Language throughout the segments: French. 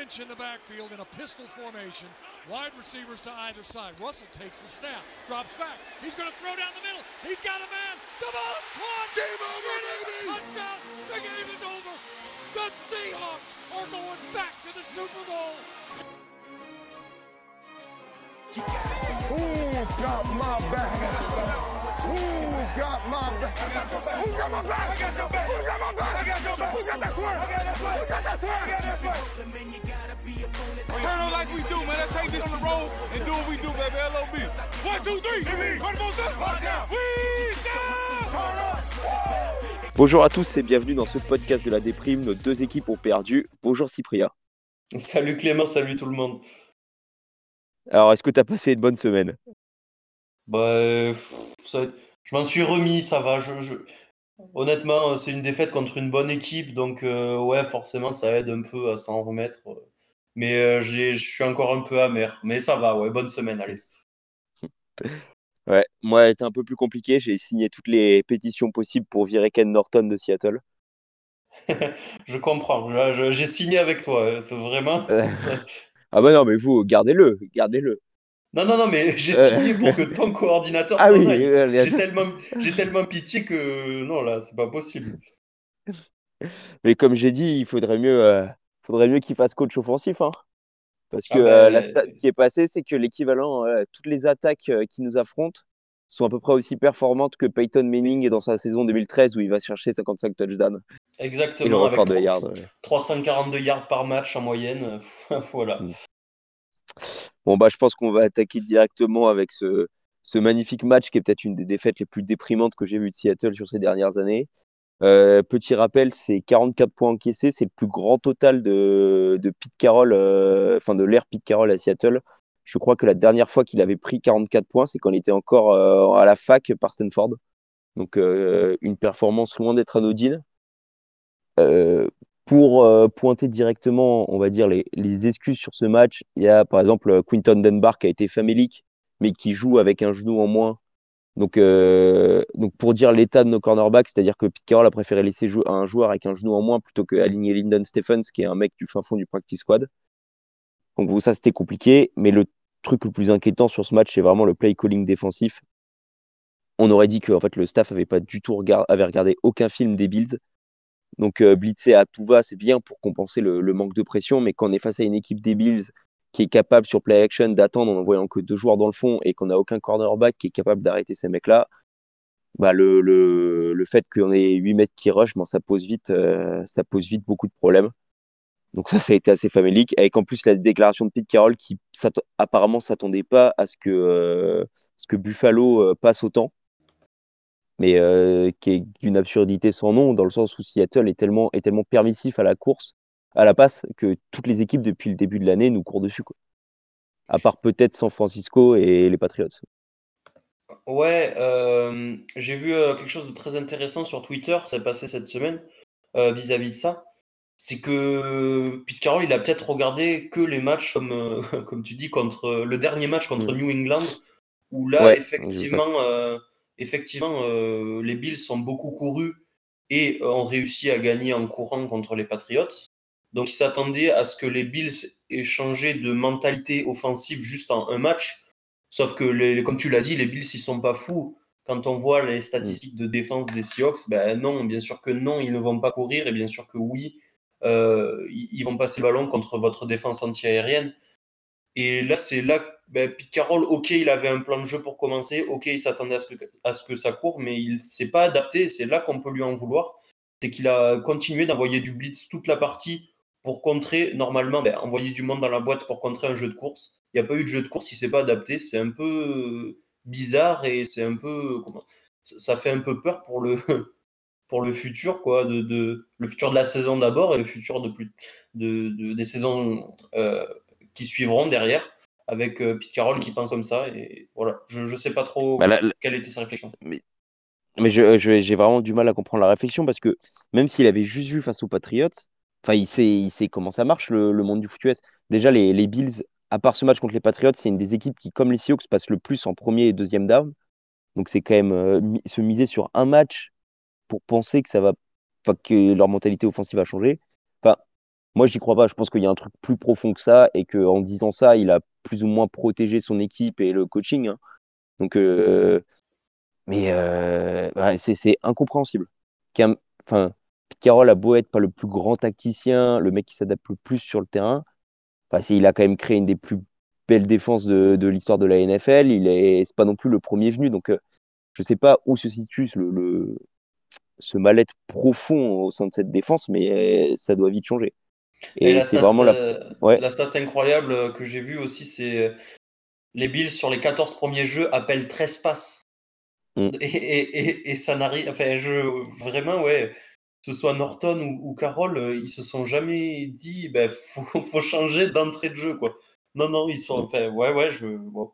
Lynch in the backfield in a pistol formation. Wide receivers to either side. Russell takes the snap, drops back. He's going to throw down the middle. He's got a man. The ball is caught. Game over, It is baby. touchdown. The game is over. The Seahawks are going back to the Super Bowl. Who's got my back? Bonjour à tous et bienvenue dans ce podcast de la déprime. Nos deux équipes ont perdu. Bonjour Cyprien. Salut Clément, salut tout le monde. Alors, est-ce que tu as passé une bonne semaine Bah, euh, ça- je m'en suis remis, ça va. Je, je- Honnêtement, euh, c'est une défaite contre une bonne équipe, donc euh, ouais, forcément, ça aide un peu à s'en remettre. Mais euh, je suis encore un peu amer. Mais ça va, ouais, bonne semaine, allez. Ouais, moi, elle était un peu plus compliqué. J'ai signé toutes les pétitions possibles pour virer Ken Norton de Seattle. Je comprends, j'ai signé avec toi, c'est vraiment... Ah bah non, mais vous, gardez-le, gardez-le. Non, non, non, mais j'ai Euh. signé pour que ton coordinateur Ah s'en oui, aille. euh, J'ai tellement, j'ai tellement pitié que non, là, c'est pas possible. mais comme j'ai dit, il faudrait mieux, euh, faudrait mieux qu'il fasse coach offensif. Hein. Parce que Ah bah, euh, la stat qui est passée, c'est que l'équivalent, toutes les attaques qui nous affrontent sont à peu près aussi performantes que Peyton Manning dans sa saison 2013 où il va chercher 55 touchdowns Exactement, avec record de trois- yards. ouais. 342 yards par match en moyenne. voilà. Mm. Bon, bah, je pense qu'on va attaquer directement avec ce, magnifique match qui est peut-être une des défaites les plus déprimantes que j'ai vues de Seattle sur ces dernières années. Euh, petit rappel, c'est 44 points encaissés, c'est le plus grand total de, de Pete Carroll, euh, enfin de l'ère Pete Carroll à Seattle. Je crois que la dernière fois qu'il avait pris 44 points, c'est quand il était encore euh, à la fac par Stanford. Donc une performance loin d'être anodine. Pour euh, pointer directement, on va dire, les, excuses sur ce match, il y a par exemple Quinton Dunbar qui a été famélique, mais qui joue avec un genou en moins. Donc, euh, donc pour dire l'état de nos cornerbacks, c'est-à-dire que Pete Carroll a préféré laisser jouer un joueur avec un genou en moins plutôt qu'aligner Lyndon Stephens, qui est un mec du fin fond du practice squad. Donc ça, c'était compliqué. Mais le truc le plus inquiétant sur ce match, c'est vraiment le play calling défensif. On aurait dit que en fait, le staff avait pas du tout avait regardé aucun film des Bills. Donc euh, blitzer à tout va, c'est bien pour compenser le, manque de pression, mais quand on est face à une équipe des Bills qui est capable sur play action d'attendre en envoyant que deux joueurs dans le fond et qu'on n'a aucun cornerback qui est capable d'arrêter ces mecs-là, bah le, le, le fait qu'on ait 8 mecs qui rush, bon, ça, pose vite, euh, ça pose vite beaucoup de problèmes. Donc ça, ça a été assez famélique, avec en plus la déclaration de Pete Carroll qui apparemment s'attendait pas à ce que, euh, ce que Buffalo passe autant mais euh, qui est d'une absurdité sans nom, dans le sens où Seattle est tellement, est tellement permissif à la course, à la passe, que toutes les équipes depuis le début de l'année nous courent dessus. Quoi. À part peut-être San Francisco et les Patriots. Ouais, euh, j'ai vu euh, quelque chose de très intéressant sur Twitter, ça s'est passé cette semaine vis-à-vis de ça. C'est que Pete Carroll, il a peut-être regardé que les matchs comme, comme tu dis contre le dernier match contre Mm. New England, où là Ouais, effectivement, effectivement euh, les Bills sont beaucoup courus et euh, ont réussi à gagner en courant contre les Patriots. Donc il s'attendait à ce que les Bills aient changé de mentalité offensive juste en un match. Sauf que, comme tu l'as dit, les Bills, ils sont pas fous. Quand on voit les statistiques de défense des Seahawks, ben non, bien sûr que non, ils ne vont pas courir, et bien sûr que oui, euh, ils ils vont passer le ballon contre votre défense anti-aérienne. Et là, c'est là, ben, Pete Carroll, ok, il avait un plan de jeu pour commencer, ok, il s'attendait à, ce que- ça court, mais il s'est pas adapté, c'est là qu'on peut lui en vouloir. C'est qu'il a continué d'envoyer du blitz toute la partie pour contrer, normalement, ben, envoyer du monde dans la boîte pour contrer un jeu de course. Il n'y a pas eu de jeu de course, il s'est pas adapté. C'est un peu euh, bizarre et c'est un peu. Comment, ça, fait un peu peur pour le, pour le futur, quoi. De, le futur de la saison d'abord et le futur de plus, de- des saisons euh, qui suivront derrière. Avec euh, Pete Carroll qui pense comme ça. Et voilà, je ne sais pas trop Bah, quelle était sa réflexion. Mais je- je- j'ai vraiment du mal à comprendre la réflexion parce que même s'il avait juste vu face aux Patriots, enfin, il sait, il sait comment ça marche le, le monde du foot US. Déjà, les, les Bills, à part ce match contre les Patriots, c'est une des équipes qui, comme les Seahawks, passent le plus en premier et deuxième down. Donc, c'est quand même euh, se miser sur un match pour penser que ça va, que leur mentalité offensive va changer. Moi, j'y crois pas. Je pense qu'il y a un truc plus profond que ça et qu'en disant ça, il a plus ou moins protégé son équipe et le coaching. hein. Donc, euh, mais euh, c'est incompréhensible. Enfin, a beau être pas le plus grand tacticien, le mec qui s'adapte le plus sur le terrain. Enfin, il a quand même créé une des plus belles défenses de, l'histoire de la NFL. Il est, c'est pas non plus le premier venu. Donc, euh, je sais pas où se situe ce mal-être profond au sein de cette défense, mais euh, ça doit vite changer. Et Et c'est vraiment la. euh, Ouais. la stat incroyable euh, que j'ai vue aussi, c'est euh, les Bills sur les 14 premiers jeux appellent 13 passes. Mm. Et, et, ça n'arrive. Enfin, je, vraiment, ouais. Que ce soit Norton ou, ou Carroll, ils se sont jamais dit, ben, faut, faut changer d'entrée de jeu, quoi. Non, non, ils sont. Mm. Enfin, ouais, ouais, je, bon,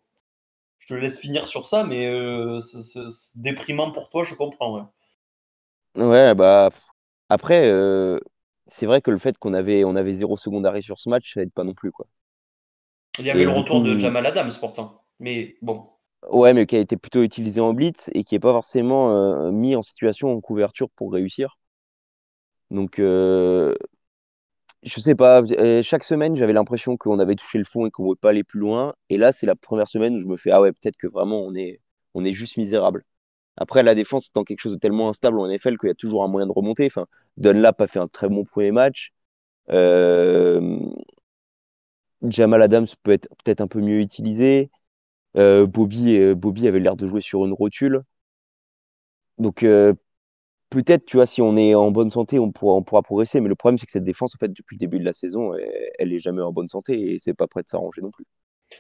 je te laisse finir sur ça, mais euh, c'est déprimant pour toi, je comprends, ouais. Ouais, bah après, euh, c'est vrai que le fait qu'on avait on avait zéro seconde arrêt sur ce match, ça aide pas non plus quoi. Il y avait Et le retour de Jamal Adams, pourtant. Mais bon. ouais, mais qui a été plutôt utilisé en blitz et qui est pas forcément euh, mis en situation en couverture pour réussir. Donc, euh, je sais pas. euh, Chaque semaine, j'avais l'impression qu'on avait touché le fond et qu'on ne pouvait pas aller plus loin. Et là, c'est la première semaine où je me fais ah ouais, peut-être que vraiment on est on est juste misérable. Après, la défense étant quelque chose de tellement instable en NFL qu'il y a toujours un moyen de remonter. Enfin, Dunlap a fait un très bon premier match. Euh, Jamal Adams peut être peut-être un peu mieux utilisé. Euh, Bobby, euh, Bobby avait l'air de jouer sur une rotule. Donc peut-être, tu vois, si on est en bonne santé, on pourra, progresser. Mais le problème, c'est que cette défense, en fait, depuis le début de la saison, elle, elle est jamais en bonne santé et c'est pas prêt de s'arranger non plus.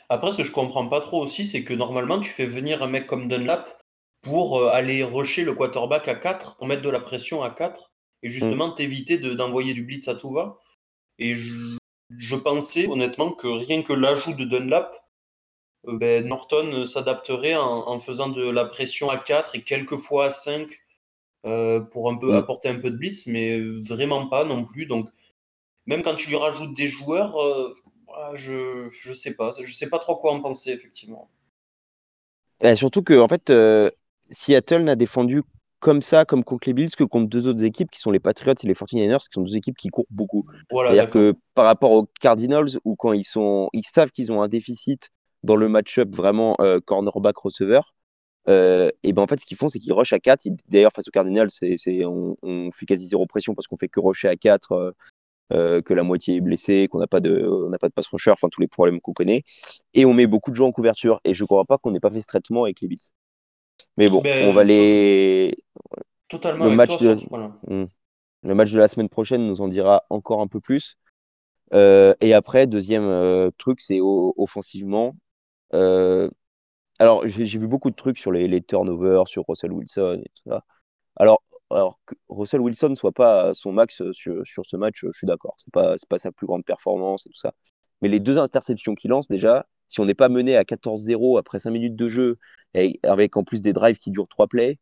Après, ce que je comprends pas trop aussi, c'est que normalement, tu fais venir un mec comme Dunlap pour euh, aller rusher le quarterback à 4, pour mettre de la pression à 4, et justement t'éviter de- d'envoyer du blitz à tout va. Et je, je pensais honnêtement que rien que l'ajout de Dunlap, euh, ben, Norton euh, s'adapterait en, en faisant de la pression à 4 et quelquefois à 5 euh, pour un peu Mm. apporter un peu de blitz, mais vraiment pas non plus. Donc, même quand tu lui rajoutes des joueurs, euh, ah, je, je sais pas. Je sais pas trop quoi en penser, effectivement. Et surtout que, en fait, Seattle n'a défendu comme ça, comme contre les Bills, que contre deux autres équipes qui sont les Patriots et les 49ers, qui sont deux équipes qui courent beaucoup. Voilà, C'est-à-dire que par rapport aux Cardinals, où quand ils sont, ils savent qu'ils ont un déficit dans le match-up vraiment euh, cornerback-receveur, euh, et ben en fait, ce qu'ils font, c'est qu'ils rushent à 4. Ils- D'ailleurs, face aux Cardinals, c'est, on, on fait quasi zéro pression parce qu'on fait que rusher à 4, euh, euh, que la moitié est blessée, qu'on n'a pas de, on n'a pas de pass rusher, enfin tous les problèmes qu'on connaît. Et on met beaucoup de gens en couverture. Et je ne crois pas qu'on n'ait pas fait ce traitement avec les Bills. Mais bon, on va les. Totalement Le avec match toi de- sur ce. Hmm. Le match de la semaine prochaine nous en dira encore un peu plus. Euh, et après, deuxième euh, truc, c'est offensivement. Euh, alors, j'ai vu beaucoup de trucs sur les, les turnovers, sur Russell Wilson et tout ça. Alors, alors que Russell Wilson soit pas à son max sur, sur ce match, je suis d'accord. C'est pas, c'est pas sa plus grande performance et tout ça. Mais les deux interceptions qu'il lance, déjà, si on n'est pas mené à 14-0 après 5 minutes de jeu, avec en plus des drives qui durent 3 plays,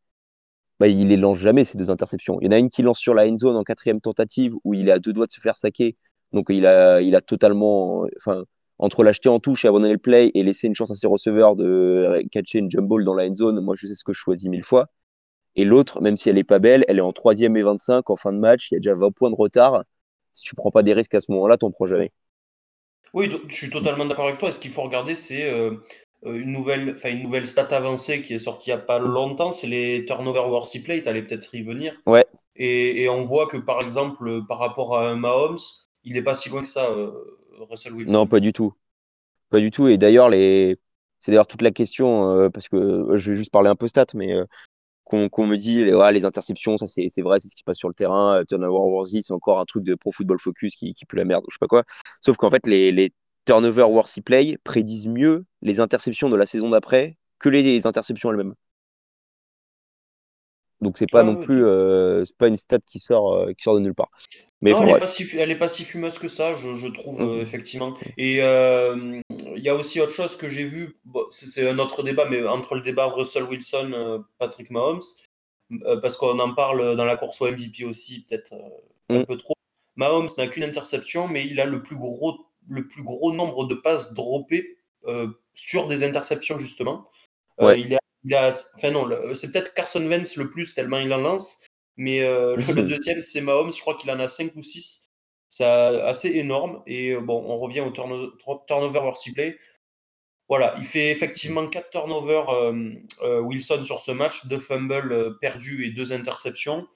bah, il les lance jamais, ces deux interceptions. Il y en a une qui lance sur la end zone en quatrième tentative, où il est à deux doigts de se faire saquer. Donc il a, il a totalement, enfin, entre l'acheter en touche et abandonner le play et laisser une chance à ses receveurs de catcher une jump ball dans la end zone, moi je sais ce que je choisis mille fois. Et l'autre, même si elle est pas belle, elle est en troisième et 25 en fin de match, il y a déjà 20 points de retard. Si tu prends pas des risques à ce moment-là, t'en prends jamais. Oui, je suis totalement d'accord avec toi. Et ce qu'il faut regarder, c'est euh, une nouvelle, enfin une nouvelle stat avancée qui est sortie il n'y a pas longtemps. C'est les turnover worthy play. Tu allais peut-être y venir. Ouais. Et, et on voit que par exemple, euh, par rapport à Mahomes, il n'est pas si loin que ça, euh, Russell Wilson. Non, pas du tout. Pas du tout. Et d'ailleurs, les... c'est d'ailleurs toute la question, euh, parce que euh, je vais juste parler un peu stats, mais euh, qu'on me dit, les, ouais, les interceptions, ça c'est vrai, c'est ce qui se passe sur le terrain. euh, Turnover worthy, c'est encore un truc de Pro Football Focus qui, qui pue la merde, je sais pas quoi. Sauf qu'en fait, les, les turnover worthy play prédisent mieux les interceptions de la saison d'après que les, interceptions elles-mêmes. Donc c'est pas Ah, non plus, euh, c'est pas une stat qui sort, euh, qui sort de nulle part. Mais non, elle n'est pas, si, elle est pas si fumeuse que ça, je, je trouve, Mhm. euh, effectivement. Et il y a aussi autre chose que j'ai vu, bon, c'est un autre débat, mais entre le débat Russell Wilson, Patrick Mahomes, parce qu'on en parle dans la course au MVP aussi, peut-être un Mhm. peu trop. Mahomes n'a qu'une interception, mais il a le plus gros, le plus gros nombre de passes droppées euh, sur des interceptions, justement. Euh, Ouais. il a, il a, enfin non, c'est peut-être Carson Wentz le plus, tellement il en lance. Mais euh, le, deuxième, c'est Mahomes. Je crois qu'il en a 5 ou 6. C'est assez énorme. Et bon, on revient au turnover worst play. Voilà, il fait effectivement 4 turnovers Wilson sur ce match, 2 fumbles perdus et 2 interceptions.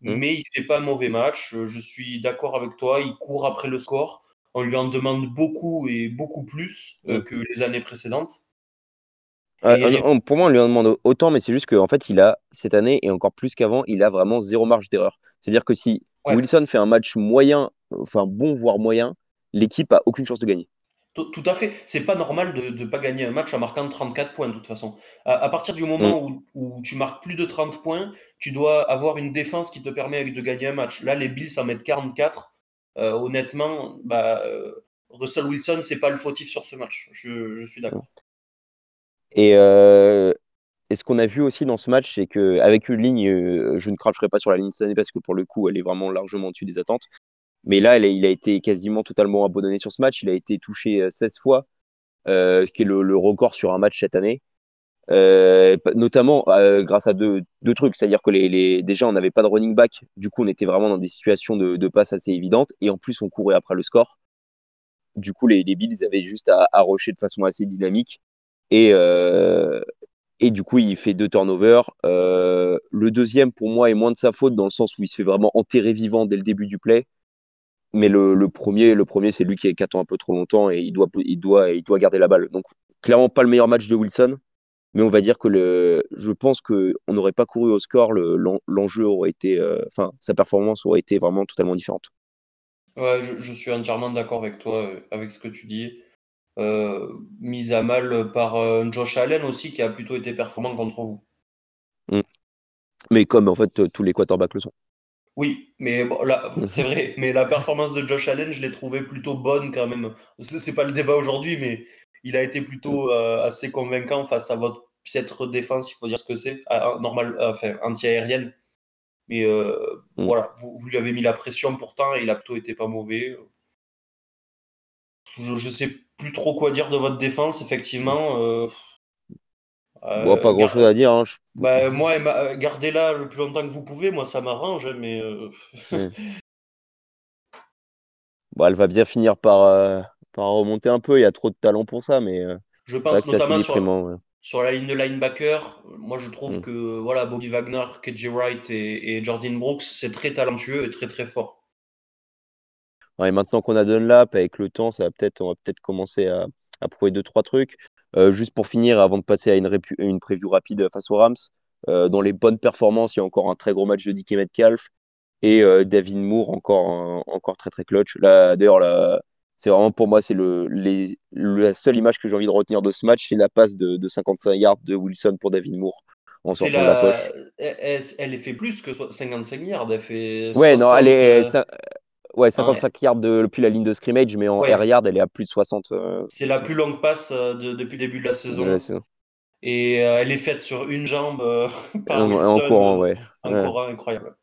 Mmh. Mais il ne fait pas un mauvais match. Je suis d'accord avec toi. Il court après le score. On lui en demande beaucoup et beaucoup plus mmh. que les années précédentes. Ah, ah, pour moi, on lui en demande autant, mais c'est juste qu'en fait, il a, cette année, et encore plus qu'avant, il a vraiment zéro marge d'erreur. C'est-à-dire que si Wilson fait un match moyen, enfin bon, voire moyen, l'équipe a aucune chance de gagner. Tout, à fait. C'est pas normal de ne pas gagner un match en marquant 34 points, de toute façon. À, partir du moment mm. où, tu marques plus de 30 points, tu dois avoir une défense qui te permet de gagner un match. Là, les Bills en mettent 44. Euh, honnêtement, bah, euh, Russell Wilson, c'est pas le fautif sur ce match. Je, suis d'accord. Et, euh, et, ce qu'on a vu aussi dans ce match, c'est qu'avec une ligne, je ne cracherai pas sur la ligne cette année parce que pour le coup, elle est vraiment largement au-dessus des attentes. Mais là, il a été quasiment totalement abandonné sur ce match. Il a été touché 16 euh, fois, euh, qui est le, record sur un match cette année. Euh, notamment euh, grâce à deux, deux trucs, c'est-à-dire que les, les, déjà on n'avait pas de running back, du coup on était vraiment dans des situations de, de passe assez évidentes, et en plus on courait après le score. Du coup les, les Bills avaient juste à, à rusher de façon assez dynamique, et, euh, et du coup, il fait deux turnovers. Le deuxième, pour moi, est moins de sa faute dans le sens où il se fait vraiment enterrer vivant dès le début du play. Mais le, le premier, le premier c'est lui qui, attend un peu trop longtemps et il doit, il, doit, il doit garder la balle. Donc, clairement, pas le meilleur match de Wilson. Mais on va dire que le, je pense qu'on n'aurait pas couru au score. L'enjeu aurait été, euh, enfin, sa performance aurait été vraiment totalement différente. Ouais, je, je suis entièrement d'accord avec toi, euh, avec ce que tu dis. Euh, mise à mal par Josh Allen aussi, qui a plutôt été performant contre vous. Mm. Mais comme en fait tous les quarterbacks le sont. Oui, mais bon, là, mm. c'est vrai. Mais la performance de Josh Allen, je l'ai trouvé plutôt bonne quand même. C'est pas le débat aujourd'hui, mais il a été plutôt mm. euh, assez convaincant face à votre piètre défense, il faut dire ce que c'est, normal, enfin anti-aérienne. Mais voilà, vous, vous, lui avez mis la pression pourtant et il a plutôt été pas mauvais. Je, je sais plus trop quoi dire de votre défense, effectivement. Euh, euh, pas grand chose à dire. Hein, bah, moi, euh, gardez-la le plus longtemps que vous pouvez, moi ça m'arrange, mais. Hmm. bon, elle va bien finir par, par remonter un peu, il y a trop de talent pour ça, mais. je pense notamment sur, sur, la ligne de linebacker. Moi je trouve hmm. que voilà, Bobby Wagner, KJ Wright et, et Jordan Brooks, c'est très talentueux et très très fort et maintenant qu'on a Dunlap, avec le temps, ça va peut-être, on va peut-être commencer à, à, prouver deux, trois trucs. Euh, juste pour finir, avant de passer à une, une preview rapide face aux Rams, euh, dans les bonnes performances, il y a encore un très gros match de Dickie Metcalf et euh, David Moore, encore, encore très très clutch. Là, d'ailleurs, là, c'est vraiment pour moi, c'est le, les, la seule image que j'ai envie de retenir de ce match, c'est la passe de, de 55 yards de Wilson pour David Moore en sortant la... de la poche. Elle, elle, fait plus que 55 yards, elle fait. Ouais, non, elle est. Ça, Ouais, 55 yards depuis la ligne de scrimmage, mais en air yard, elle est à plus de 60. Euh, c'est la plus longue passe euh, depuis le début de la saison. Et euh, elle est faite sur une jambe par en, en courant, ouais. Un courant incroyable.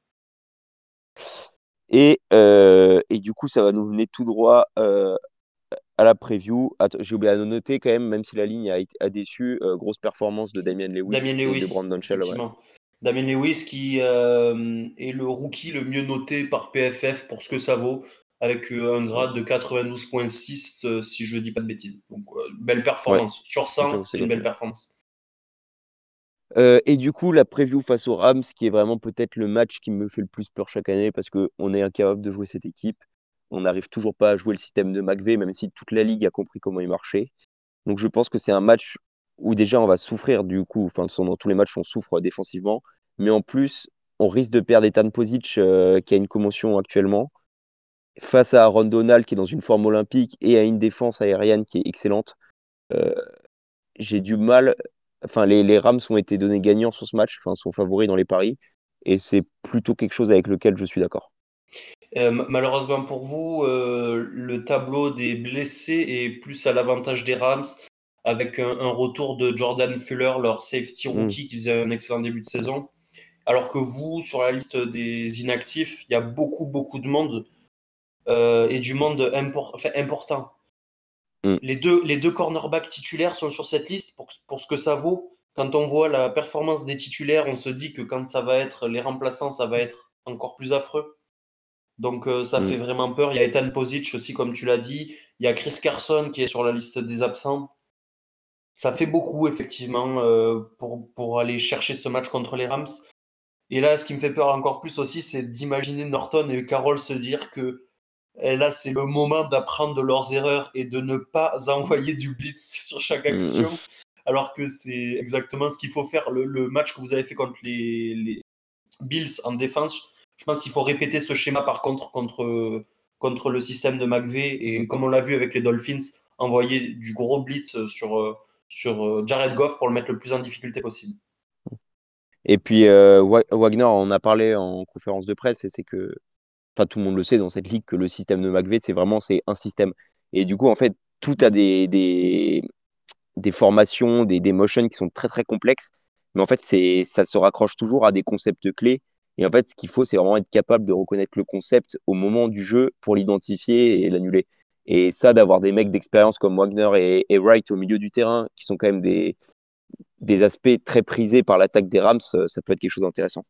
Et, et, du coup, ça va nous mener tout droit à la preview. J'ai oublié de noter quand même, même si la ligne a, a déçu, grosse performance de Damien Lewis, Damien Lewis et de Brandon Shell. Damien Lewis qui euh, est le rookie le mieux noté par PFF pour ce que ça vaut, avec euh, un grade de 92.6 euh, si je ne dis pas de bêtises. Donc belle performance. Sur 100, c'est une belle performance. Et du coup, la preview face aux Rams, qui est vraiment peut-être le match qui me fait le plus peur chaque année parce qu'on est incapable de jouer cette équipe. On n'arrive toujours pas à jouer le système de McVeigh, même si toute la ligue a compris comment il marchait. Donc je pense que c'est un match où déjà on va souffrir du coup, enfin dans tous les matchs on souffre défensivement, mais en plus on risque de perdre Ethan Posic euh, qui a une commotion actuellement face à Aaron Donald qui est dans une forme olympique et à une défense aérienne qui est excellente. Euh, j'ai du mal, enfin les, les, Rams ont été donnés gagnants sur ce match, enfin sont favoris dans les paris et c'est plutôt quelque chose avec lequel je suis d'accord. Euh, malheureusement pour vous, le tableau des blessés est plus à l'avantage des Rams avec un, retour de Jordan Fuller, leur safety mm. rookie, qui faisait un excellent début de saison. Alors que vous, sur la liste des inactifs, il y a beaucoup, beaucoup de monde euh, et du monde important. Mm. Les, deux, les deux cornerbacks titulaires sont sur cette liste pour, pour ce que ça vaut. Quand on voit la performance des titulaires, on se dit que quand ça va être les remplaçants, ça va être encore plus affreux. Donc euh, ça Mm. fait vraiment peur. Il y a Ethan Posic aussi, comme tu l'as dit. Il y a Chris Carson qui est sur la liste des absents. Ça fait beaucoup, effectivement, euh, pour, pour aller chercher ce match contre les Rams. Et là, ce qui me fait peur encore plus aussi, c'est d'imaginer Norton et Carroll se dire que là, c'est le moment d'apprendre de leurs erreurs et de ne pas envoyer du blitz sur chaque Mm. action, alors que c'est exactement ce qu'il faut faire. Le, le match que vous avez fait contre les, les Bills en défense, je pense qu'il faut répéter ce schéma par contre contre, contre le système de McVay et comme on l'a vu avec les Dolphins, envoyer du gros blitz sur, sur euh, Jared Goff pour le mettre le plus en difficulté possible. Et puis euh, Wa- Wagner en a parlé en conférence de presse, et c'est que, enfin tout le monde le sait dans cette ligue, que le système de McVay, c'est vraiment c'est un système. Et du coup, en fait, tout a des, des, des formations, des, des motions qui sont très très complexes, mais en fait, c'est, ça se raccroche toujours à des concepts clés. Et en fait, ce qu'il faut, c'est vraiment être capable de reconnaître le concept au moment du jeu pour l'identifier et l'annuler. Et ça, d'avoir des mecs d'expérience comme Wagner et, et Wright au milieu du terrain, qui sont quand même des, des aspects très prisés par l'attaque des Rams, euh, ça peut être quelque chose d'intéressant.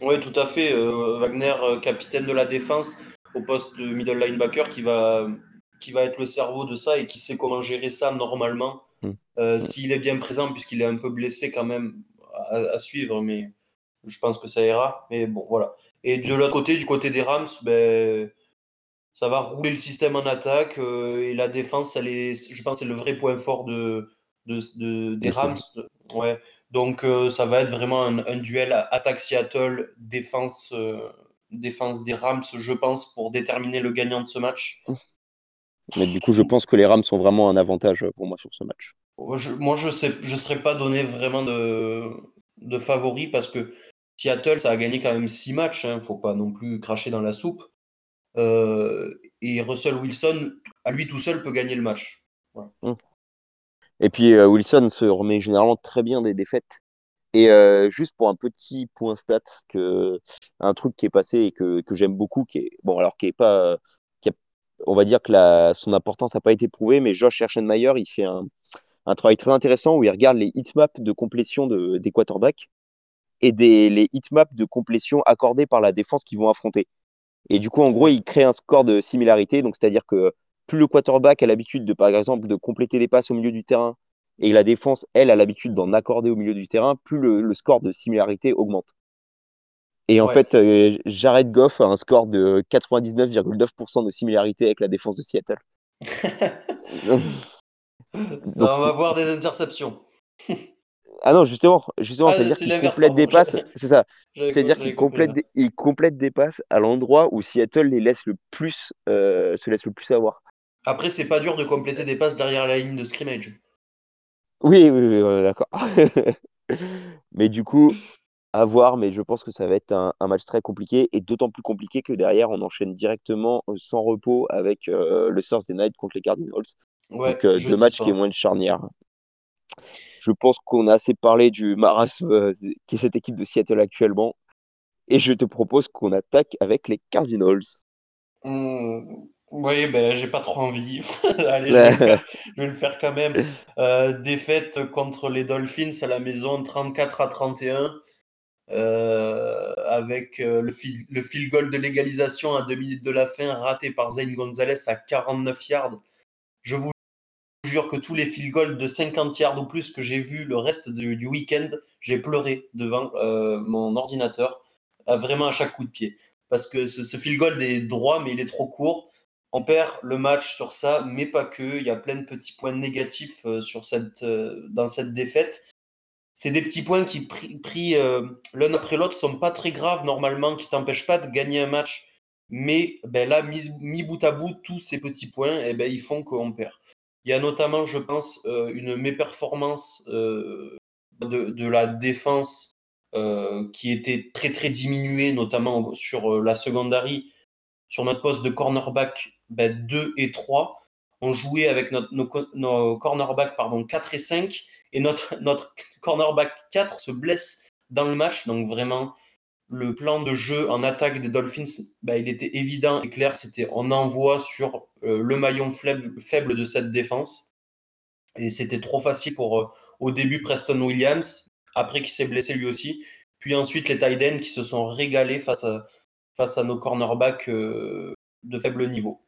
Oui, tout à fait. Euh, Wagner, euh, capitaine de la défense, au poste de middle linebacker, qui va, qui va être le cerveau de ça et qui sait comment gérer ça normalement. Mm. Euh, Mm. S'il est bien présent, puisqu'il est un peu blessé quand même à, à suivre, mais je pense que ça ira. Mais bon, voilà. Et de l'autre côté, du côté des Rams, ben, ça va rouler le système en attaque et la défense, elle est, je pense, c'est le vrai point fort de, de, de- des Rams. Ouais. Donc euh, ça va être vraiment un, un duel attaque Seattle, défense, euh, défense des Rams, je pense, pour déterminer le gagnant de ce match. Mais du coup, je pense que les Rams sont vraiment un avantage pour moi sur ce match. Je- moi, je je serais pas donné vraiment de, de favori parce que Seattle, ça a gagné quand même six matchs. Hein, faut pas non plus cracher dans la soupe. Euh, et Russell Wilson, à lui tout seul, peut gagner le match. Et puis euh, Wilson se remet généralement très bien des défaites. Et euh, juste pour un petit point stat, un truc qui est passé et que, que j'aime beaucoup, qui est bon alors qui est pas, qui a- on va dire que son importance n'a pas été prouvée, mais Josh Herschenmeyer, il fait un, un travail très intéressant où il regarde les hitmaps de complétion de, des quarterbacks et des, les hitmaps de complétion accordés par la défense qu'ils vont affronter. Et du coup, en gros, il crée un score de similarité, donc c'est-à-dire que plus le quarterback a l'habitude de, par exemple, de compléter des passes au milieu du terrain et la défense, elle, a l'habitude d'en accorder au milieu du terrain, plus le, le score de similarité augmente. Et en Ouais. fait, euh, Jared Goff a un score de 99,9% de similarité avec la défense de Seattle. Donc, on va voir des interceptions. Ah non, justement, justement, Ah, c'est-à-dire c'est qu'il complète des passes, c'est ça, c'est-à-dire qu'il complète, des, il complète des passes à l'endroit où Seattle les laisse le plus, euh, se laisse le plus avoir. Après, c'est pas dur de compléter des passes derrière la ligne de scrimmage. Oui, oui, d'accord. mais du coup, à voir, mais je pense que ça va être un, un match très compliqué et d'autant plus compliqué que derrière, on enchaîne directement euh, sans repos avec euh, le Thursday Night contre les Cardinals. Ouais, Donc, euh, deux matchs ça. qui est moins de charnière. Je pense qu'on a assez parlé du marasme euh, qui est cette équipe de Seattle actuellement. Et je te propose qu'on attaque avec les Cardinals. Hmm, oui, ben, j'ai pas trop envie. Allez, je vais le faire, je vais le faire quand même. Euh, défaite contre les Dolphins à la maison, 34 à 31, euh, avec euh, le, field, le field goal de l'égalisation à deux minutes de la fin, raté par Zane Gonzalez à 49 yards. Je vous jure que tous les field goals de 50 yards ou plus que j'ai vu le reste du, du week-end, j'ai pleuré devant mon ordinateur, à- vraiment à chaque coup de pied. Parce que ce, ce field goal est droit, mais il est trop court. On perd le match sur ça, mais pas que. Il y a plein de petits points négatifs euh, sur cette, euh, dans cette défaite. C'est des petits points qui, pris, pris euh, l'un après l'autre, sont pas très graves normalement, qui t'empêchent pas de gagner un match. Mais ben là, mis, bout à bout, tous ces petits points, eh ben, ils font qu'on perd. Il y a notamment, je pense, une méperformance de, de la défense qui était très très diminuée, notamment sur la secondary, sur notre poste de cornerback ben, 2 et 3. On jouait avec nos, cornerbacks pardon, 4 et 5 et notre, notre cornerback 4 se blesse dans le match. Donc vraiment, le plan de jeu en attaque des Dolphins, ben, il était évident et clair. C'était on envoie sur euh, le maillon faible, de cette défense. Et c'était trop facile pour, euh, au début, Preston Williams, après qui s'est blessé lui aussi. Puis ensuite, les Tiden qui se sont régalés face à, face à nos cornerbacks de faible niveau.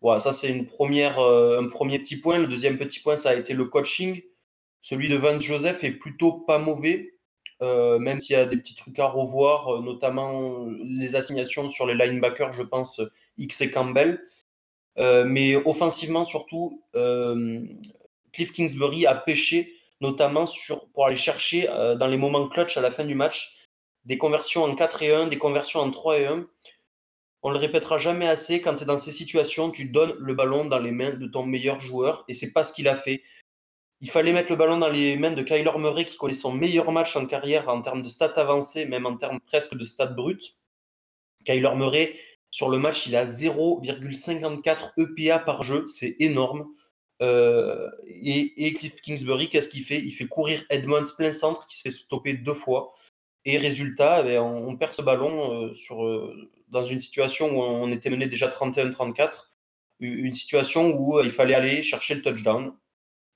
Voilà, ça c'est une première, un premier petit point. Le deuxième petit point, ça a été le coaching. Celui de Vance Joseph est plutôt pas mauvais, même s'il y a des petits trucs à revoir, notamment les assignations sur les linebackers, je pense, X et Campbell. mais offensivement, surtout, Cliff Kingsbury a pêché, notamment pour aller chercher dans les moments clutch à la fin du match des conversions en 4 et 1, des conversions en 3 et 1. On le répétera jamais assez, quand tu es dans ces situations, tu donnes le ballon dans les mains de ton meilleur joueur, et c'est pas ce qu'il a fait. Il fallait mettre le ballon dans les mains de Kyler Murray, qui connaît son meilleur match en carrière en termes de stats avancées, même en termes presque de stats bruts. Kyler Murray, sur le match, il a 0,54 EPA par jeu, c'est énorme. Euh, et, Cliff Kingsbury, qu'est-ce qu'il fait? Il fait courir Edmonds plein centre, qui se fait stopper deux fois. Et résultat, eh on, perd ce ballon euh, sur, euh, dans une situation où on était mené déjà 31-34, une situation où euh, il fallait aller chercher le touchdown.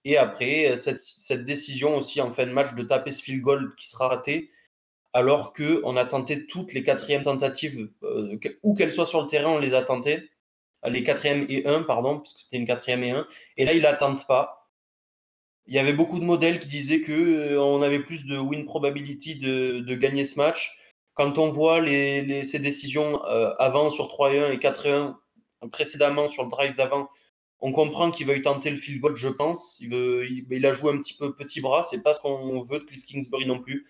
Et après, cette, cette, décision aussi en fin de match de taper ce field goal qui sera raté, alors qu'on a tenté toutes les quatrièmes tentatives, où qu'elles soient sur le terrain, on les a tentées. Les quatrièmes et un, pardon, parce que c'était une quatrième et un. Et là, il n'attente pas il y avait beaucoup de modèles qui disaient que euh, on avait plus de win probability de gagner ce match. Quand on voit les, les, ces décisions euh, avant sur 3-1 et 4-1, précédemment sur le drive d'avant, on comprend qu'il veut tenter le field goal, je pense. Il, veut, il, a joué un petit peu petit bras. C'est pas ce qu'on veut de Cliff Kingsbury non plus.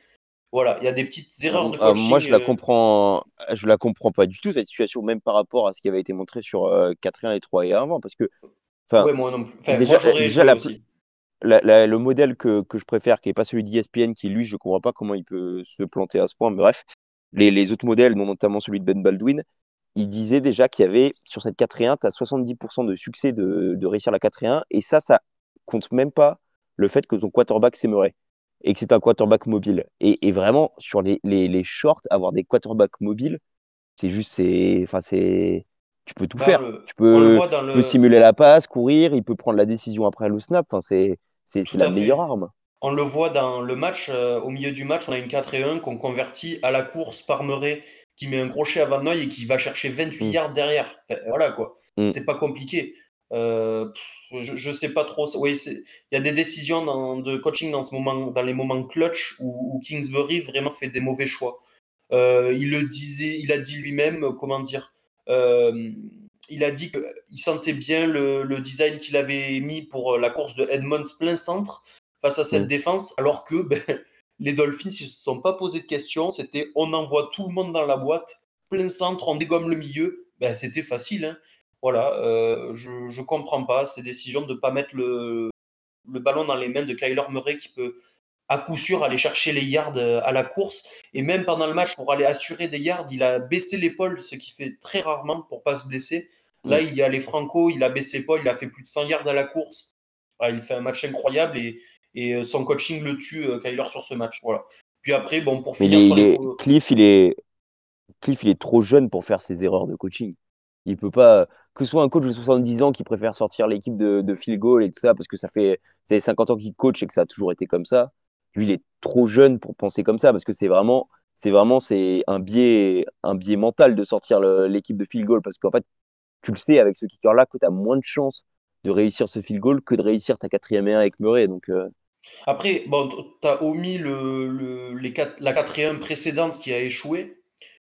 Voilà, il y a des petites erreurs de coaching. Ah, moi, je la euh, comprends, je la comprends pas du tout cette situation, même par rapport à ce qui avait été montré sur 4-1 et 3 1 avant, parce que. Ouais, moi non plus. déjà, moi, déjà la, aussi le modèle que, je préfère, qui n'est pas celui d'ESPN, qui lui, je ne comprends pas comment il peut se planter à ce point, mais bref, les, autres modèles, notamment celui de Ben Baldwin, il disait déjà qu'il y avait, sur cette 4 1, tu as 70% de succès de, réussir la 4 1, et ça, ça compte même pas le fait que ton quarterback s'aimerait et que c'est un quarterback mobile. Et, vraiment, sur les, les, shorts, avoir des quarterbacks mobiles, c'est juste, c'est, enfin, c'est, tu peux tout bah, faire. tu peux, peux, simuler la passe, courir, il peut prendre la décision après le snap. Enfin, c'est, c'est la meilleure arme. On le voit dans le match, euh, au milieu du match, on a une 4 et 1 qu'on convertit à la course par Murray qui met un crochet à Van Noy et qui va chercher 28 mm. yards derrière. voilà quoi. Mm. C'est pas compliqué. Euh, je, sais pas trop. Oui, il y a des décisions de coaching dans, ce moment, dans les moments clutch où, Kingsbury vraiment fait des mauvais choix. Euh, il le disait, il a dit lui-même, comment dire, il a dit qu'il sentait bien le, design qu'il avait mis pour la course de Edmonds plein centre face à cette mm. défense, alors que ben, les Dolphins ne se sont pas posé de questions. C'était on envoie tout le monde dans la boîte, plein centre, on dégomme le milieu. Ben, C'était facile. Hein. Voilà, euh, je ne comprends pas ces décisions de ne pas mettre le, le ballon dans les mains de Kyler Murray qui peut à coup sûr aller chercher les yards euh, à la course. Et même pendant le match, pour aller assurer des yards, il a baissé l'épaule, ce qui fait très rarement pour pas se blesser. Là, mm. il y a les Franco, il a baissé l'épaule, il a fait plus de 100 yards à la course. Ah, il fait un match incroyable et, et euh, son coaching le tue, euh, Kyler, sur ce match. Voilà. Puis après, bon, pour finir sur les... Cliff, il est... Cliff, il est trop jeune pour faire ses erreurs de coaching. Il peut pas, que ce soit un coach de 70 ans qui préfère sortir l'équipe de, de field goal et tout ça, parce que ça fait, ça fait 50 ans qu'il coach et que ça a toujours été comme ça. Lui, il est trop jeune pour penser comme ça, parce que c'est vraiment, c'est vraiment, c'est un biais, un biais mental de sortir l'équipe de field goal, parce qu'en fait, tu le sais avec ce kicker-là que tu as moins de chances de réussir ce field goal que de réussir ta quatrième et 1 avec Murray. Donc, euh. Après, bon, tu as omis le, les la 4 et 1 précédente qui a échoué.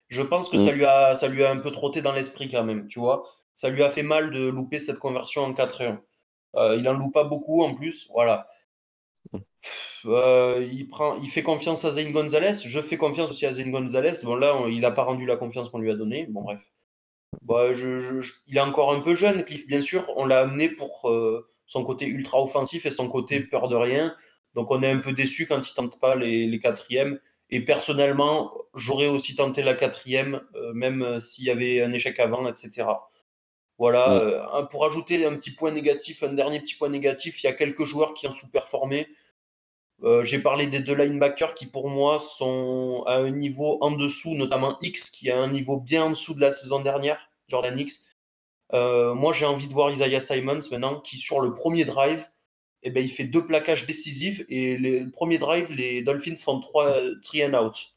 Je pense que ça, mm. lui a, ça lui a un peu trotté dans l'esprit quand même, tu vois. Ça lui a fait mal de louper cette conversion en 4 et 1. Euh, il en loupe pas beaucoup en plus, voilà. Mm. Euh, il, prend, il fait confiance à Zayn Gonzalez. Je fais confiance aussi à Zayn Gonzalez. Bon, là, il n'a pas rendu la confiance qu'on lui a donnée. Bon, bref. Bah, je, il est encore un peu jeune, Cliff, bien sûr. On l'a amené pour euh, son côté ultra offensif et son côté peur de rien. Donc on est un peu déçu quand il tente pas les, les quatrièmes. Et personnellement, j'aurais aussi tenté la quatrième, euh, même s'il y avait un échec avant, etc. Voilà. Euh, pour ajouter un petit point négatif, un dernier petit point négatif, il y a quelques joueurs qui ont sous-performé. Euh, j'ai parlé des deux linebackers qui pour moi sont à un niveau en dessous, notamment X qui a un niveau bien en dessous de la saison dernière, Jordan X. Euh, moi j'ai envie de voir Isaiah Simons maintenant qui sur le premier drive, eh ben, il fait deux plaquages décisifs et le premier drive, les Dolphins font trois three and out.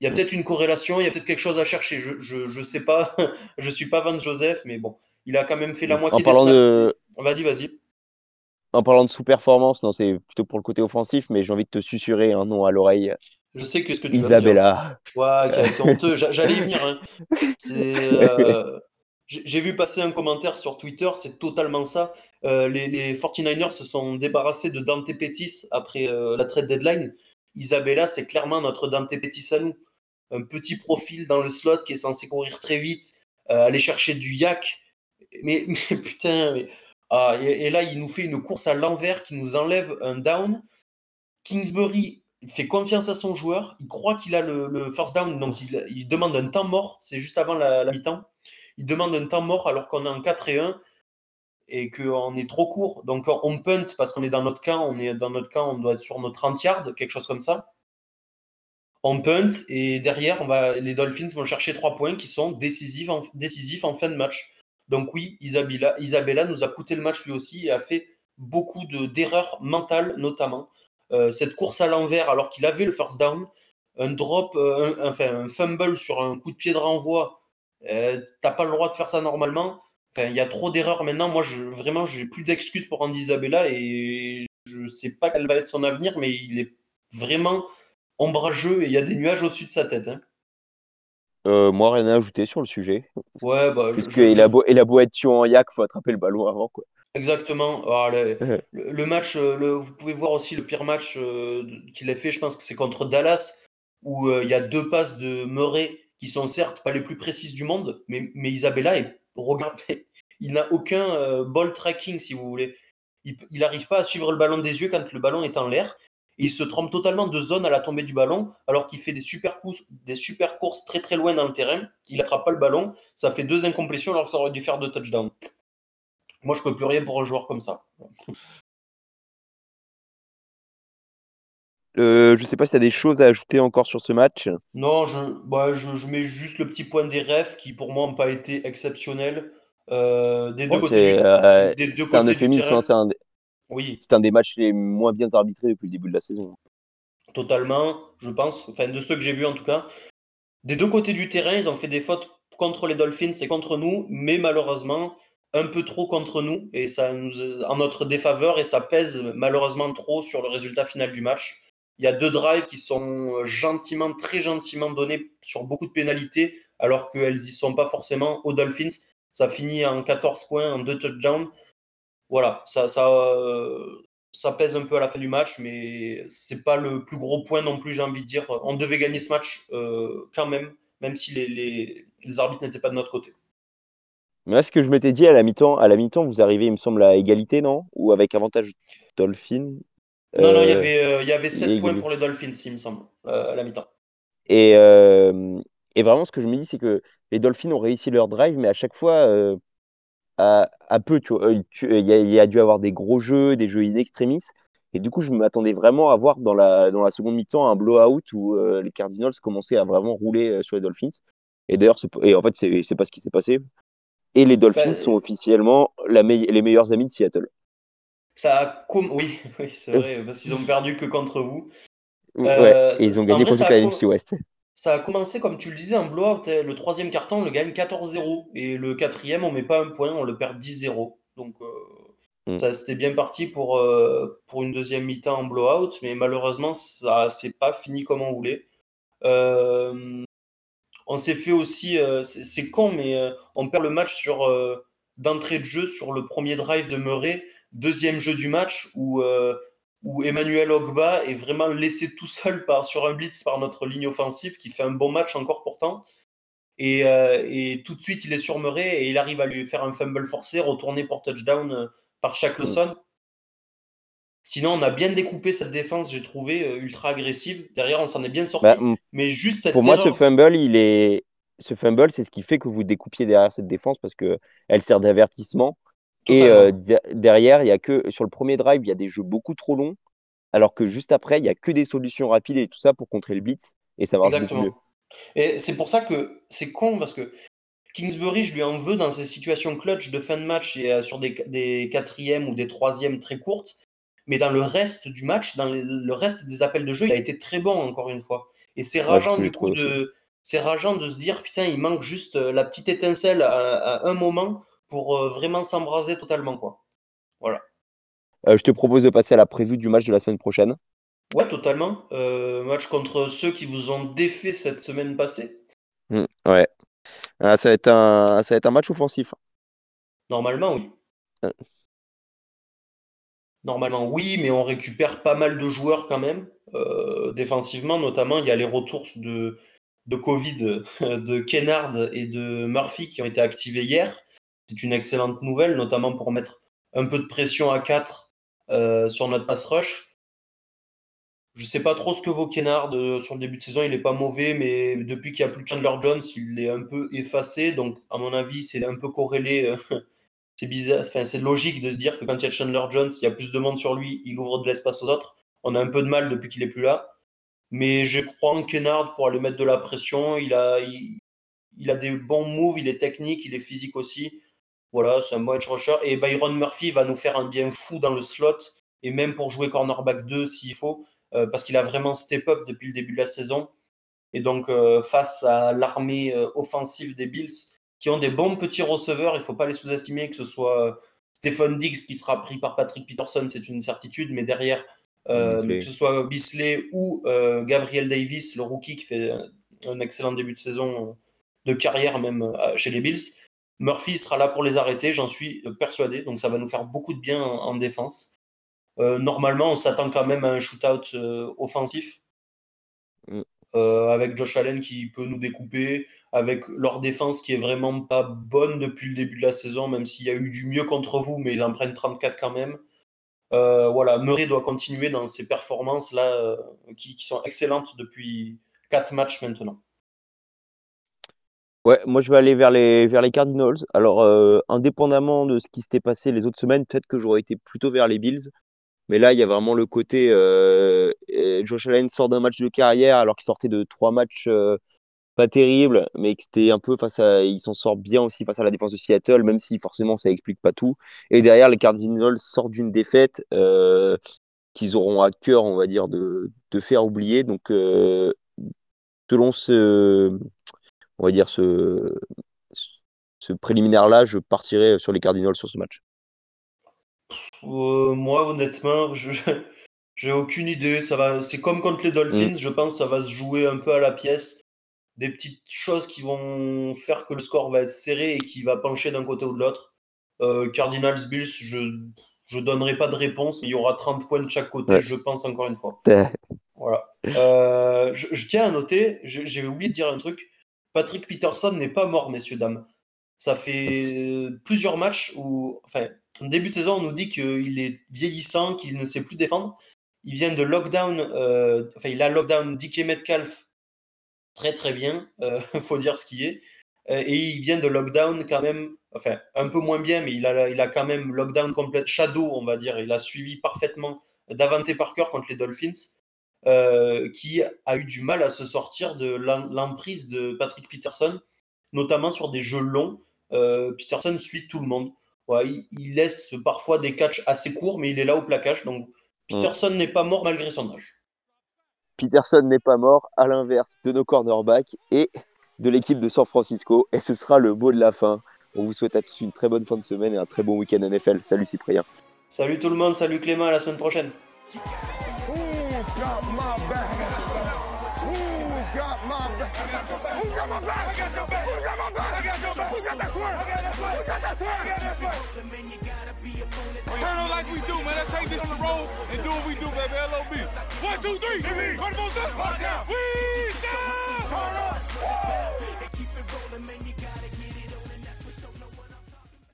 Il y a peut-être une corrélation, il y a peut-être quelque chose à chercher. Je, je, je sais pas, je suis pas Van Joseph, mais bon, il a quand même fait la moitié En parlant des snaps. de, Vas-y, vas-y. en parlant de sous-performance, non, c'est plutôt pour le côté offensif, mais j'ai envie de te susurrer un nom à l'oreille. Je sais que ce que tu vas me dire. Isabella. Ouais, été honteux. J'a- J'allais y venir. hein. Euh, j'ai vu passer un commentaire sur Twitter, c'est totalement ça. Euh, les, les 49ers se sont débarrassés de Dante Pettis après euh, la trade deadline. Isabella, c'est clairement notre Dante Pettis à nous. Un petit profil dans le slot qui est censé courir très vite, euh, aller chercher du yak. Mais, putain, ah, et, là, il nous fait une course à l'envers qui nous enlève un down. Kingsbury fait confiance à son joueur, il croit qu'il a le, le first down, donc il, demande un temps mort, c'est juste avant la, la mi-temps. Il demande un temps mort alors qu'on est en 4 et 1 et qu'on est trop court. Donc on punt parce qu'on est dans notre camp, on est dans notre camp, on doit être sur notre 30 yards, quelque chose comme ça. On punt et derrière, les Dolphins vont chercher 3 points qui sont décisifs en, décisifs en fin de match. Donc oui, Isabella, Isabella nous a coûté le match lui aussi et a fait beaucoup de- d'erreurs mentales notamment. Euh, cette course à l'envers alors qu'il avait le first down, un drop, euh, enfin un fumble sur un coup de pied de renvoi, euh, t'as pas le droit de faire ça normalement. Il y a trop d'erreurs maintenant. Moi, je, vraiment, j'ai plus d'excuses pour Andy Isabella et je sais pas quel va être son avenir, mais il est vraiment ombrageux et il y a des nuages au-dessus de sa tête. hein. Euh, moi, rien à ajouter sur le sujet. Ouais, bah, je- Puisqu'il je- a beau, il a beau être tué en yak, faut attraper le ballon avant. Quoi. Exactement. Ah, le, match, euh, le- vous pouvez voir aussi le pire match euh, qu'il a fait, je pense que c'est contre Dallas, où euh, il y a deux passes de Murray qui sont certes pas les plus précises du monde, mais, mais Isabella, est, regardez, il n'a aucun euh, ball tracking, si vous voulez. Il n'arrive pas à suivre le ballon des yeux quand le ballon est en l'air. Il se trompe totalement de zone à la tombée du ballon, alors qu'il fait des super, courses, des super courses très très loin dans le terrain. Il attrape pas le ballon, ça fait deux incomplétions alors que ça aurait dû faire deux touchdowns. Moi, je peux plus rien pour un joueur comme ça. Euh, je sais pas si tu as des choses à ajouter encore sur ce match. Non, je, bah, je, je mets juste le petit point des refs qui, pour moi, n'ont pas été exceptionnels. Euh, des deux Bon, côtés c'est euh, c'est un euphémisme, c'est un, des- Oui, c'est un des matchs les moins bien arbitrés depuis le début de la saison. totalement, je pense. Enfin, de ceux que j'ai vus, en tout cas. Des deux côtés du terrain, ils ont fait des fautes contre les Dolphins et contre nous, mais malheureusement, un peu trop contre nous, et ça nous, en notre défaveur, et ça pèse malheureusement trop sur le résultat final du match. Il y a deux drives qui sont gentiment, très gentiment donnés sur beaucoup de pénalités, alors qu'elles y sont pas forcément aux Dolphins. Ça finit en 14 points, en deux touchdowns. Voilà, ça, euh, ça pèse un peu à la fin du match, mais c'est pas le plus gros point non plus, j'ai envie de dire. On devait gagner ce match euh, quand même, même si les, les, les arbitres n'étaient pas de notre côté. Mais là, ce que je m'étais dit à la mi-temps, à la mi-temps, vous arrivez, il me semble, à égalité, non? Ou avec avantage Dolphin Non, non, il y Euh, avait, euh, il y avait 7 et- points pour les Dolphins, il me semble, euh, à la mi-temps. Et, et vraiment, ce que je me dis, c'est que les Dolphins ont réussi leur drive, mais à chaque fois, à, à peu, tu vois. Tu- Il y, a, il y a dû avoir des gros jeux, des jeux in extremis. Et du coup, je m'attendais vraiment à voir dans la, dans la seconde mi-temps un blowout où euh, les Cardinals commençaient à vraiment rouler euh, sur les Dolphins. Et d'ailleurs, et en fait, c'est pas ce qui s'est passé. Et les Dolphins Bah, sont officiellement la les meilleurs amis de Seattle. Ça a com- Oui, oui c'est vrai, parce qu'ils ont perdu que contre vous. Ouais, Euh, et ils ont gagné vrai, contre la NFC West. Ça a commencé, comme tu le disais, en blowout. Le troisième carton, on le gagne 14-0. Et le quatrième, on met pas un point, on le perd 10-0. Donc, euh, Mm. ça c'était bien parti pour, euh, pour une deuxième mi-temps en blowout. Mais malheureusement, ça c'est pas fini comme on voulait. Euh, on s'est fait aussi, c'est con, mais on perd le match sur d'entrée de jeu sur le premier drive de Murray, deuxième jeu du match où, euh, où Emmanuel Ogba est vraiment laissé tout seul par, sur un blitz par notre ligne offensive qui fait un bon match encore pourtant. Et, euh, et tout de suite, il est sur Murray et il arrive à lui faire un fumble forcé, retourné pour touchdown euh, par Shaq Lawson. Sinon, on a bien découpé cette défense, j'ai trouvé ultra agressive. Derrière, on s'en est bien sorti. Bah, mm, mais juste cette Pour moi, ce fumble, il est... ce fumble, c'est ce qui fait que vous découpiez derrière cette défense parce que elle sert d'avertissement. Et euh, de- derrière, il y a que sur le premier drive, il y a des jeux beaucoup trop longs, alors que juste après, il y a que des solutions rapides et tout ça pour contrer le blitz, et ça marche mieux. Et c'est pour ça que c'est con parce que Kingsbury, je lui en veux dans ces situations clutch de fin de match et euh, sur des, des quatrièmes ou des troisièmes très courtes. Mais dans le reste du match, dans le reste des appels de jeu, il a été très bon encore une fois. Et c'est rageant du coup de, c'est rageant de se dire putain, il manque juste euh, la petite étincelle à, à un moment pour euh, vraiment s'embraser totalement quoi. Voilà. Euh, je te propose de passer à la prévue du match de la semaine prochaine. Ouais, totalement. Euh, match contre ceux qui vous ont défait cette semaine passée. Mm, ouais. Ah, ça va être un, ça va être un match offensif. Normalement, oui. Ouais. Normalement, oui, mais on récupère pas mal de joueurs quand même. Euh, défensivement, notamment, il y a les retours de, de Covid de Kennard et de Murphy qui ont été activés hier. C'est une excellente nouvelle, notamment pour mettre un peu de pression à 4 euh, sur notre pass rush. Je sais pas trop ce que vaut Kennard euh, sur le début de saison. Il est pas mauvais, mais depuis qu'il n'y a plus Chandler Jones, il est un peu effacé. Donc, à mon avis, c'est un peu corrélé. euh, c'est bizarre, enfin, c'est logique de se dire que quand il y a Chandler Jones, il y a plus de monde sur lui, il ouvre de l'espace aux autres. On a un peu de mal depuis qu'il est plus là. Mais je crois en Kennard pour aller mettre de la pression. Il a, il a des bons moves, il est technique, il est physique aussi. Voilà, c'est un bon edge rusher. Et Byron Murphy va nous faire un bien fou dans le slot, et même pour jouer cornerback 2 s'il faut, euh, parce qu'il a vraiment step up depuis le début de la saison. Et donc, euh, face à l'armée euh, offensive des Bills, qui ont des bons petits receveurs, il ne faut pas les sous-estimer, que ce soit Stephen Diggs qui sera pris par Patrick Peterson, c'est une certitude, mais derrière, que ce soit Bisley ou Gabriel Davis, le rookie qui fait un- excellent début de saison, de carrière même chez les Bills, Murphy sera là pour les arrêter, j'en suis euh, persuadé, donc ça va nous faire beaucoup de bien en, en défense. Euh, normalement, on s'attend quand même à un shootout euh, offensif. Mm. Euh, avec Josh Allen qui peut nous découper, avec leur défense qui est vraiment pas bonne depuis le début de la saison, même s'il y a eu du mieux contre vous, mais ils en prennent 34 quand même. Voilà, Murray doit continuer dans ses performances là, qui, qui sont excellentes depuis 4 matchs maintenant. Ouais, moi je vais aller vers les, vers les Cardinals. Alors, euh, indépendamment de ce qui s'était passé les autres semaines, peut-être que j'aurais été plutôt vers les Bills. Mais là, il y a vraiment le côté euh, Josh Allen sort d'un match de carrière alors qu'il sortait de trois matchs euh, pas terribles, mais que c'était un peu face à. Il s'en sort bien aussi face à la défense de Seattle, même si forcément ça explique pas tout. Et derrière, les Cardinals sortent d'une défaite qu'ils auront à cœur, on va dire, de, de faire oublier. Donc, selon ce, on va dire ce, ce préliminaire-là, je partirai sur les Cardinals sur ce match. Euh, moi, honnêtement, je j'ai aucune idée. Ça va, c'est comme contre les Dolphins. Je pense que ça va se jouer un peu à la pièce. Des petites choses qui vont faire que le score va être serré et qui va pencher d'un côté ou de l'autre. Euh, Cardinals Bills, je je donnerai pas de réponse, mais il y aura 30 points de chaque côté, Ouais. je pense encore une fois. Voilà. Euh, je, je tiens à noter, j'ai oublié de dire un truc. Patrick Peterson n'est pas mort, messieurs, dames. Ça fait plusieurs matchs où, enfin, en début de saison, on nous dit qu'il est vieillissant, qu'il ne sait plus défendre. Il vient de lockdown, euh, enfin, il a lockdown DK Metcalf très très bien, euh, faut dire ce qui est. Euh, et il vient de lockdown quand même, enfin, un peu moins bien, mais il a, il a quand même lockdown complète, shadow, on va dire. Il a suivi parfaitement Davante Parker contre les Dolphins euh, qui a eu du mal à se sortir de l'em- l'emprise de Patrick Peterson, notamment sur des jeux longs. Euh, Peterson suit tout le monde. Ouais, il, il laisse parfois des catchs assez courts, mais il est là au plaquage. Donc Peterson n'est pas mort malgré son âge. Peterson n'est pas mort, à l'inverse de nos cornerbacks et de l'équipe de San Francisco. Et ce sera le mot de la fin. On vous souhaite à tous une très bonne fin de semaine et un très bon week-end NFL. Salut Cyprien. Salut tout le monde, salut Clément, à la semaine prochaine. Who got my back? Who got my back? Who got my back? Who got my back? Who's got that swerve? Who got that swerve? Turn on like we do, man. Let's take this on the road and do what we do, baby. L.O.B. One, two, three. Carnival, sir. Lock down. We down. Turn up.